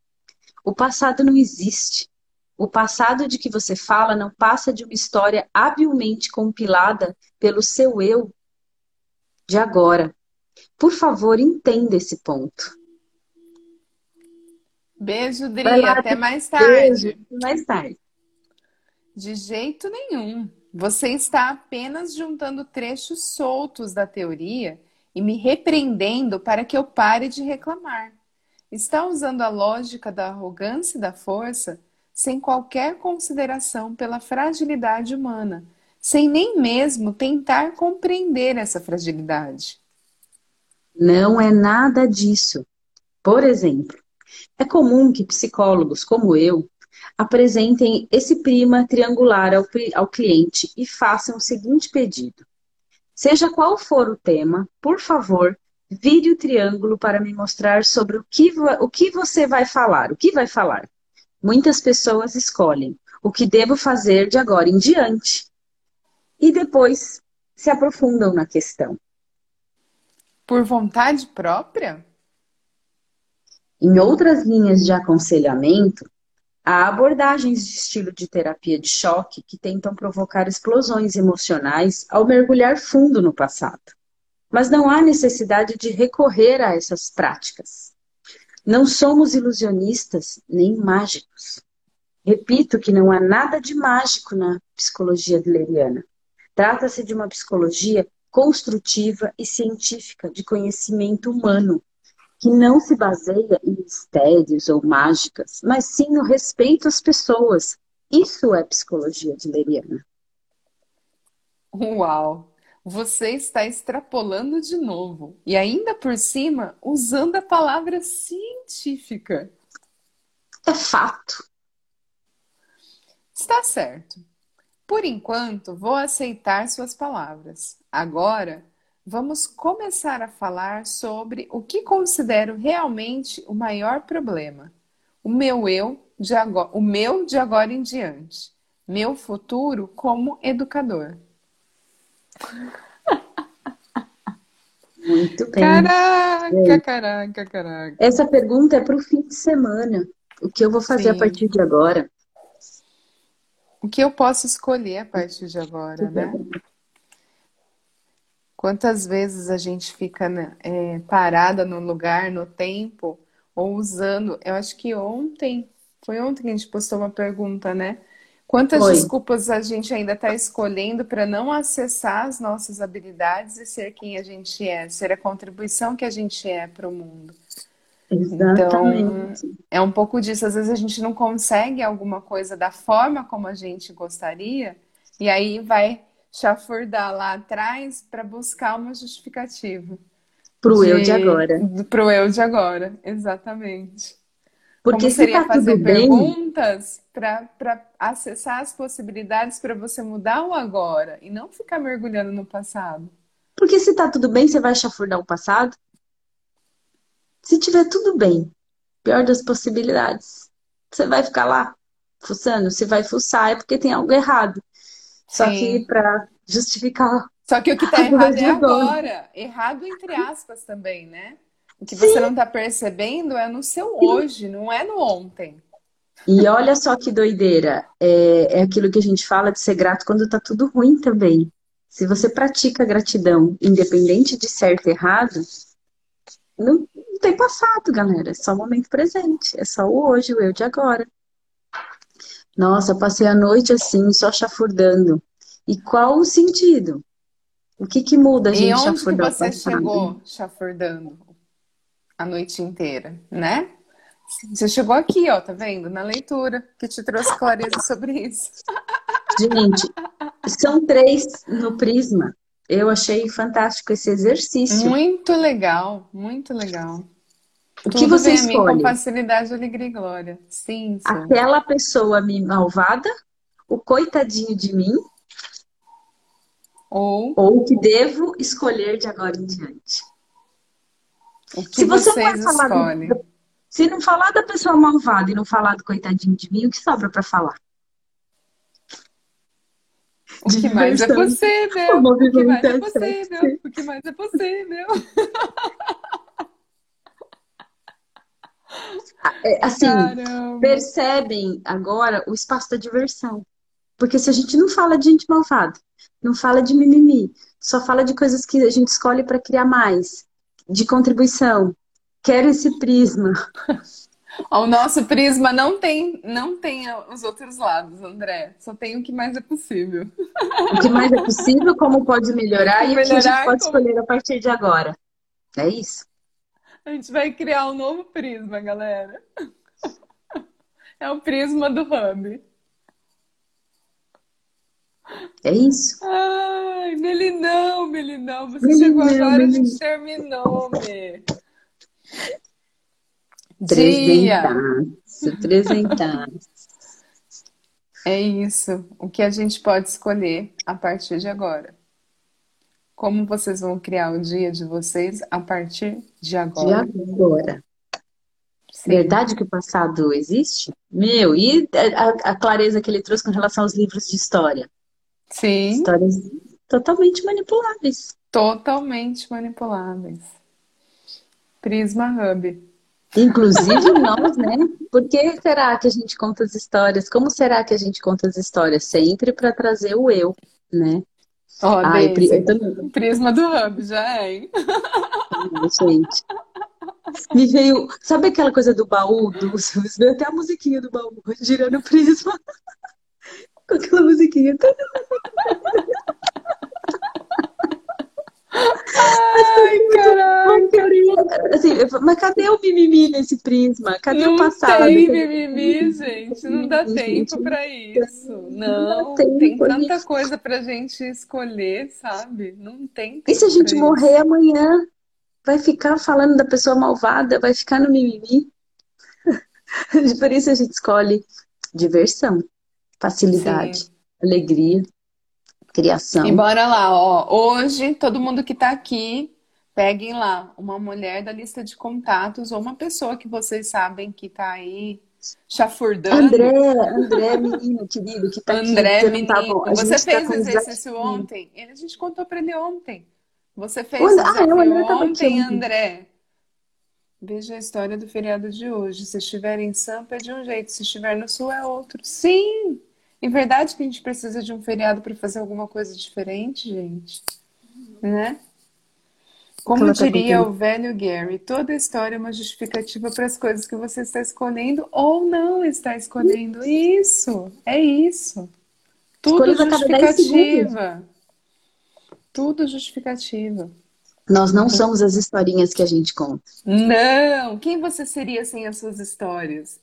O passado não existe. O passado de que você fala não passa de uma história habilmente compilada pelo seu eu de agora. Por favor, entenda esse ponto. Beijo, Dri. Lá, Até mais tarde. Beijo, mais tarde. De jeito nenhum. Você está apenas juntando trechos soltos da teoria e me repreendendo para que eu pare de reclamar. Está usando a lógica da arrogância e da força sem qualquer consideração pela fragilidade humana, sem nem mesmo tentar compreender essa fragilidade. Não é nada disso. Por exemplo, é comum que psicólogos como eu apresentem esse prima triangular ao, ao cliente e façam o seguinte pedido: Seja qual for o tema, por favor, vire o triângulo para me mostrar sobre o que, o que você vai falar. O que vai falar? Muitas pessoas escolhem o que devo fazer de agora em diante e depois se aprofundam na questão. Por vontade própria? Em outras linhas de aconselhamento, há abordagens de estilo de terapia de choque que tentam provocar explosões emocionais ao mergulhar fundo no passado. Mas não há necessidade de recorrer a essas práticas. Não somos ilusionistas nem mágicos. Repito que não há nada de mágico na psicologia adleriana. Trata-se de uma psicologia construtiva e científica de conhecimento humano, que não se baseia em mistérios ou mágicas, mas sim no respeito às pessoas. Isso é psicologia adleriana. Uau! Você está extrapolando de novo e ainda por cima usando a palavra científica. É fato. Está certo. Por enquanto, vou aceitar suas palavras. Agora, vamos começar a falar sobre o que considero realmente o maior problema. O meu eu de agora, o meu de agora em diante. Meu futuro como educador. Muito bem. Caraca, caraca, caraca. Essa pergunta é para o fim de semana. O que eu vou fazer Sim. a partir de agora? O que eu posso escolher a partir de agora, né? Quantas vezes a gente fica né, é, parada no lugar, no tempo, ou usando. Eu acho que ontem, foi ontem que a gente postou uma pergunta, né? Quantas desculpas a gente ainda está escolhendo para não acessar as nossas habilidades e ser quem a gente é, ser a contribuição que a gente é para o mundo? Exatamente. Então, é um pouco disso. Às vezes a gente não consegue alguma coisa da forma como a gente gostaria, e aí vai chafurdar lá atrás para buscar uma justificativa. Para o de... eu de agora. Para o eu de agora, exatamente. Porque Como seria tá fazer perguntas para acessar as possibilidades para você mudar o agora e não ficar mergulhando no passado. Porque se tá tudo bem, você vai chafurdar o passado? Se tiver tudo bem, pior das possibilidades, você vai ficar lá fuçando? Se vai fuçar é porque tem algo errado. Só Sim. que para justificar. Só que o que está errado é agora. Errado entre aspas também, né? O que Sim. você não está percebendo é no seu Sim. hoje, não é no ontem. E olha só que doideira. É, é aquilo que a gente fala de ser grato quando está tudo ruim também. Se você pratica gratidão, independente de certo e errado, não, não tem passado, galera. É só o momento presente. É só o hoje, o eu de agora. Nossa, passei a noite assim, só chafurdando. E qual o sentido? O que, que muda a gente e onde chafurdar que você chegou chafurdando a noite inteira, né? Você chegou aqui, ó, tá vendo? Na leitura, que te trouxe clareza sobre isso. Gente, são três no Prisma. Eu achei fantástico esse exercício. Muito legal, muito legal. O que você vem escolhe? A mim com facilidade, alegria e glória. Sim, sim. Aquela pessoa me malvada, o coitadinho de mim, ou, o que devo escolher de agora em diante. O que se você vocês não falar do, se não falar da pessoa malvada e não falar do coitadinho de mim, o que sobra para falar? O que mais é possível? O que mais é possível? O que mais é possível? Assim, Caramba. percebem agora o espaço da diversão. Porque se a gente não fala de gente malvada, não fala de mimimi, só fala de coisas que a gente escolhe para criar mais, de contribuição. Quero esse prisma. O nosso prisma não tem, não tem os outros lados, André. Só tem o que mais é possível. O que mais é possível, como pode melhorar e melhorar, o que a gente pode como... escolher a partir de agora. É isso. A gente vai criar um novo prisma, galera. É o prisma do Hub. É isso. Ai, Melinão, Melinão, você melinão, chegou agora, melinão. a gente terminou, Me. Presentaço, presentaço. É isso. O que a gente pode escolher a partir de agora. Como vocês vão criar o dia de vocês a partir de agora? De agora. Sim. Verdade que o passado existe? Meu, e a, a, clareza que ele trouxe com relação aos livros de história? Sim. Histórias totalmente manipuláveis. Totalmente manipuláveis. Prisma Hub. Inclusive nós, né? Por que será que a gente conta as histórias? Como será que a gente conta as histórias? Sempre para trazer o eu, né? Ó, oh, Ai, eu Prisma do Hub, já é, hein? gente. Me veio. Sabe aquela coisa do baú? Do, veio até a musiquinha do baú, girando o prisma. Com aquela musiquinha. Ai, caraca! Assim, mas cadê o mimimi nesse prisma? Cadê não o passado? Não tem mimimi, gente. Não dá tempo para isso. Não, não tem tanta gente. coisa pra gente escolher, sabe? Não tem E se a gente morrer isso. amanhã? Vai ficar falando da pessoa malvada? Vai ficar no mimimi? Por isso a gente escolhe diversão, facilidade, Sim. alegria criação. E bora lá, ó. Hoje, todo mundo que tá aqui, peguem lá uma mulher da lista de contatos ou uma pessoa que vocês sabem que tá aí chafurdando. André, André, menino querido, que tá André, aqui. menino. Tá Você tá fez tá exercício ontem? Ele, a gente contou pra ele ontem. Você fez o exercício ah, ontem, André. Veja a história do feriado de hoje. Se estiver em Sampa é de um jeito, se estiver no Sul é outro. Sim! É verdade que a gente precisa de um feriado para fazer alguma coisa diferente, gente? Né? Como diria o velho Gary, toda história é uma justificativa para as coisas que você está escolhendo ou não está escolhendo. Isso, é isso. Tudo justificativa. Tudo justificativa. Nós não somos as historinhas que a gente conta. Não! Quem você seria sem as suas histórias?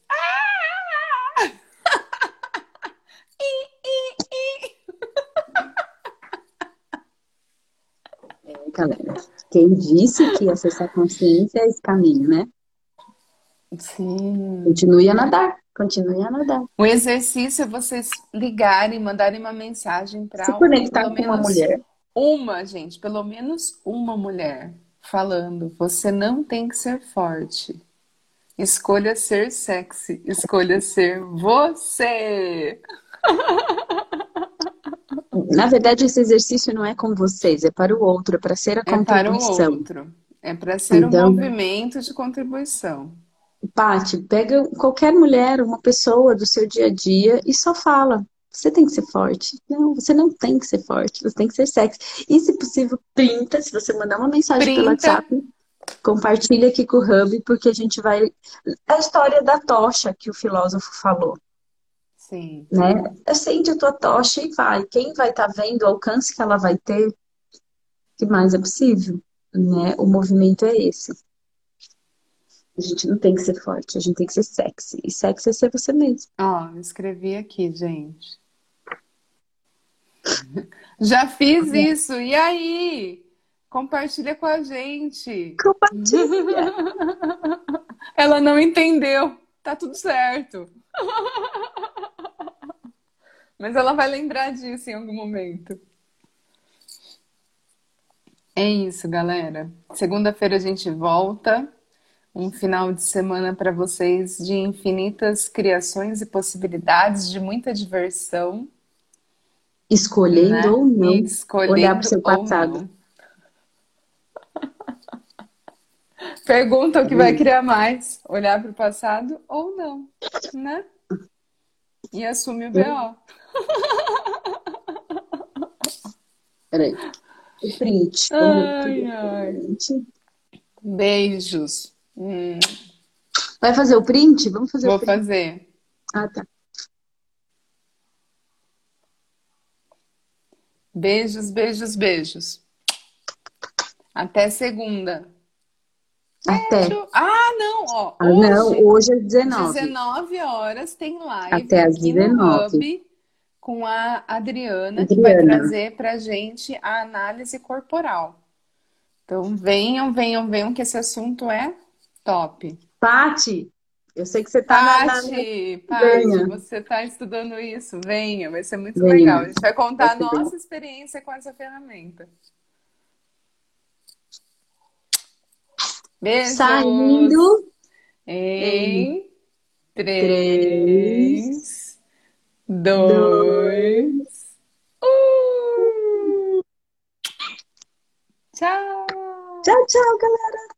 Galera. Quem disse que acessar a consciência é esse caminho, né? Sim. Continue a nadar. Continue a nadar. O exercício é vocês ligarem, mandarem uma mensagem para Se conectar com uma mulher. Uma, gente, pelo menos uma mulher falando: você não tem que ser forte. Escolha ser sexy. Escolha ser você. Na verdade, esse exercício não é com vocês, é para o outro, é para ser a contribuição. É para o outro. É para ser então, um movimento de contribuição. Pati, pega qualquer mulher, uma pessoa do seu dia a dia e só fala. Você tem que ser forte. Não, você não tem que ser forte, você tem que ser sexy. E, se possível, printa. Se você mandar uma mensagem printa. pelo WhatsApp, compartilha aqui com o Hub, porque a gente vai. A história da tocha que o filósofo falou. Sim. Né? Acende a tua tocha e vai. Quem vai estar tá vendo o alcance que ela vai ter, que mais é possível? Né? O movimento é esse. A gente não tem que ser forte, a gente tem que ser sexy. E sexy é ser você mesmo. Ó, oh, escrevi aqui, gente. Já fiz tá isso. E aí? Compartilha com a gente. Compartilha. Ela não entendeu. Tá tudo certo. Mas ela vai lembrar disso em algum momento. É isso, galera. Segunda-feira a gente volta. Um final de semana para vocês de infinitas criações e possibilidades, de muita diversão. Escolhendo né? ou não. Escolhendo olhar para o seu passado. Pergunta o que vai criar mais: olhar para o passado ou não, né? E assume o BO. Peraí. O print. Ai, ai. Beijos. Hum. Vai fazer o print? Vamos fazer Vou o print. fazer. Ah, tá. Beijos, beijos, beijos. Até segunda. Até. Beijo. Ah, não, ó. Ah, não, Hoje, hoje é 19. 19 horas, tem live Até às aqui no 19. Com a Adriana, que vai Adriana. trazer pra gente a análise corporal. Então, venham, venham, venham, que esse assunto é top. Pati, eu sei que você tá na, na- Pati, Pati, você está estudando isso? Venha, vai ser muito Venha. legal. A gente vai contar a Vai nossa experiência com essa ferramenta. Beijos! Saindo. Em Três, três, dois, um. Tchau! Tchau, tchau, galera.